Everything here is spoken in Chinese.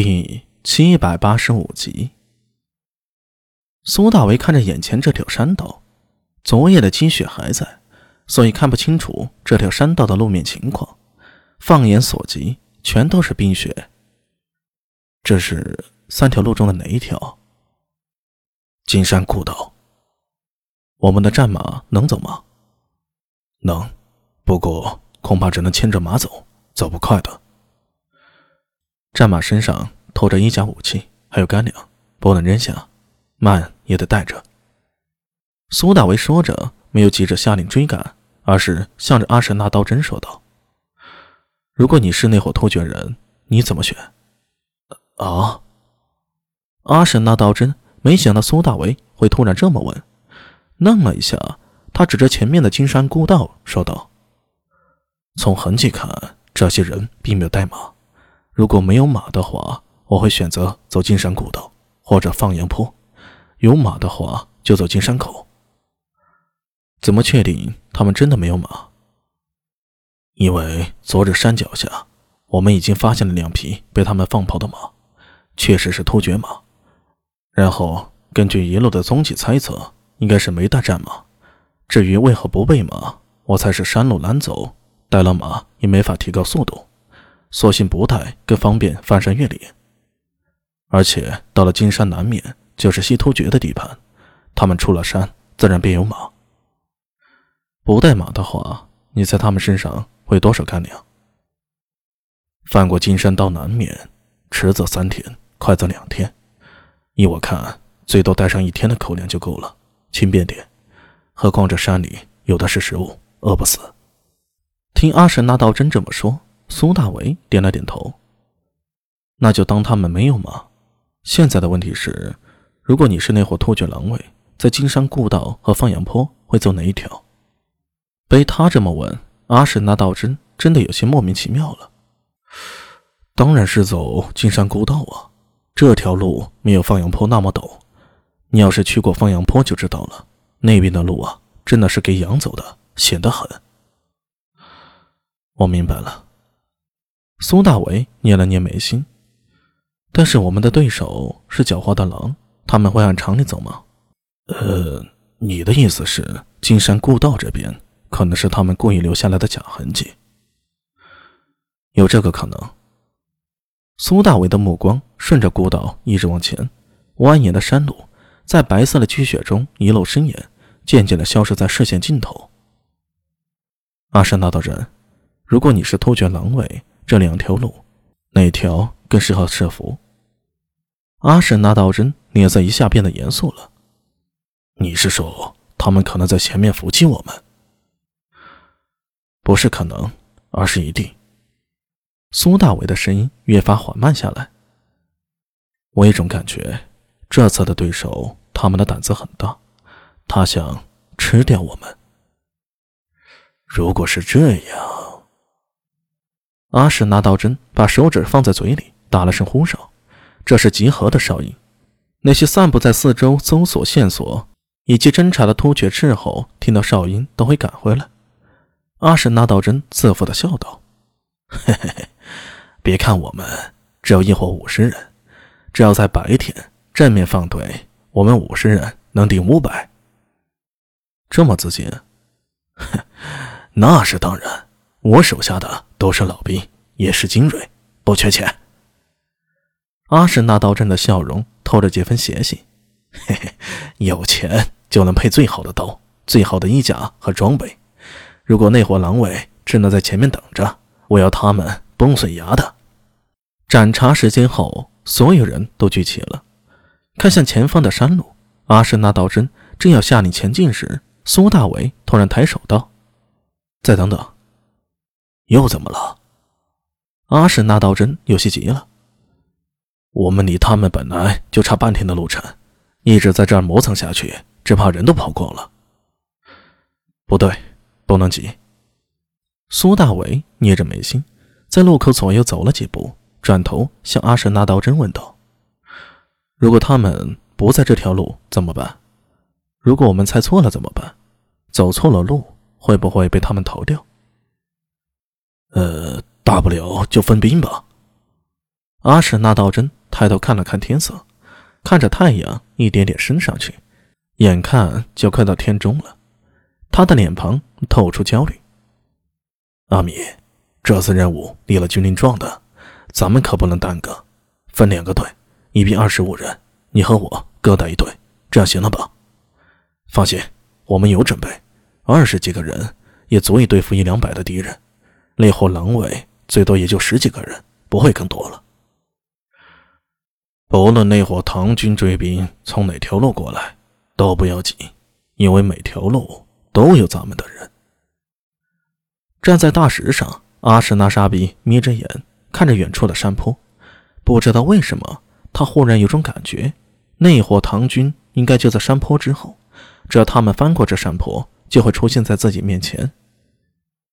第七百八十五集，苏大为看着眼前这条山道，昨夜的积雪还在，所以看不清楚这条山道的路面情况。放眼所及，全都是冰雪。这是三条路中的哪一条？金山古道。我们的战马能走吗？能，不过恐怕只能牵着马走，走不快的。战马身上拖着衣甲武器，还有干粮，不能扔下，慢也得带着。苏大为说着，没有急着下令追赶，而是向着阿什纳刀真说道：“如果你是那伙突厥人，你怎么选？”啊！阿什纳刀真没想到苏大为会突然这么问，愣了一下，他指着前面的金山古道说道：“从痕迹看，这些人并没有带马。”如果没有马的话，我会选择走金山古道或者放羊坡；有马的话，就走金山口。怎么确定他们真的没有马？因为昨日山脚下，我们已经发现了两匹被他们放跑的马，确实是突厥马。然后根据一路的踪迹猜测，应该是没带战马。至于为何不备马，我猜是山路难走，带了马也没法提高速度。索性不带，更方便翻山越岭。而且到了金山南面，就是西突厥的地盘，他们出了山，自然便有马。不带马的话，你猜他们身上会多少干粮？翻过金山到南面，迟则三天，快则两天。依我看，最多带上一天的口粮就够了，轻便点。何况这山里有的是食物，饿不死。听阿什那道真这么说。苏大为点了点头。那就当他们没有吗。现在的问题是，如果你是那伙突厥狼尾，在金山故道和放羊坡会走哪一条？被他这么问，阿什那道真真的有些莫名其妙了。当然是走金山故道啊，这条路没有放羊坡那么陡。你要是去过放羊坡就知道了，那边的路啊，真的是给羊走的，险得很。我明白了。苏大为捏了捏眉心，但是我们的对手是狡猾的狼，他们会按常理走吗？呃，你的意思是金山故道这边可能是他们故意留下来的假痕迹？有这个可能。苏大为的目光顺着古道一直往前，蜿蜒的山路在白色的积雪中一路深延，渐渐的消失在视线尽头。阿山大道人，如果你是突厥狼尾。这两条路，哪条更适合设伏？阿什那道真脸色一下变得严肃了。你是说他们可能在前面伏击我们？不是可能，而是一定。苏大伟的声音越发缓慢下来。我有种感觉，这次的对手他们的胆子很大，他想吃掉我们。如果是这样。阿史拿刀针，把手指放在嘴里，打了声呼哨，这是集合的哨音。那些散布在四周搜索线索以及侦查的突厥斥候，听到哨音都会赶回来。阿史拿刀针自负的笑道：“嘿嘿嘿，别看我们只有一伙五十人，只要在白天正面放队，我们五十人能顶五百。这么自信？哼，那是当然。”我手下的都是老兵，也是精锐，不缺钱。阿什那道真的笑容透着几分邪性，嘿嘿，有钱就能配最好的刀、最好的衣甲和装备。如果那伙狼尾只能在前面等着，我要他们崩碎牙的。盏茶时间后，所有人都聚齐了，看向前方的山路。阿什那道真正要下令前进时，苏大伟突然抬手道：“再等等。”又怎么了？阿史那道真有些急了。我们离他们本来就差半天的路程，一直在这儿磨蹭下去，只怕人都跑光了。不对，不能急。苏大伟捏着眉心，在路口左右走了几步，转头向阿史那道真问道：“如果他们不在这条路怎么办？如果我们猜错了怎么办？走错了路会不会被他们逃掉？”呃，大不了就分兵吧。阿史那道真抬头看了看天色，看着太阳一点点升上去，眼看就快到天中了，他的脸庞透出焦虑。阿米，这次任务立了军令状的，咱们可不能耽搁，分两个队，一兵二十五人，你和我各带一队，这样行了吧？放心，我们有准备，二十几个人也足以对付一两百的敌人，那伙狼尾最多也就十几个人，不会更多了。不论那伙唐军追兵从哪条路过来，都不要紧，因为每条路都有咱们的人。站在大石上，阿什纳沙比眯着眼看着远处的山坡，不知道为什么，他忽然有种感觉，那伙唐军应该就在山坡之后，只要他们翻过这山坡，就会出现在自己面前。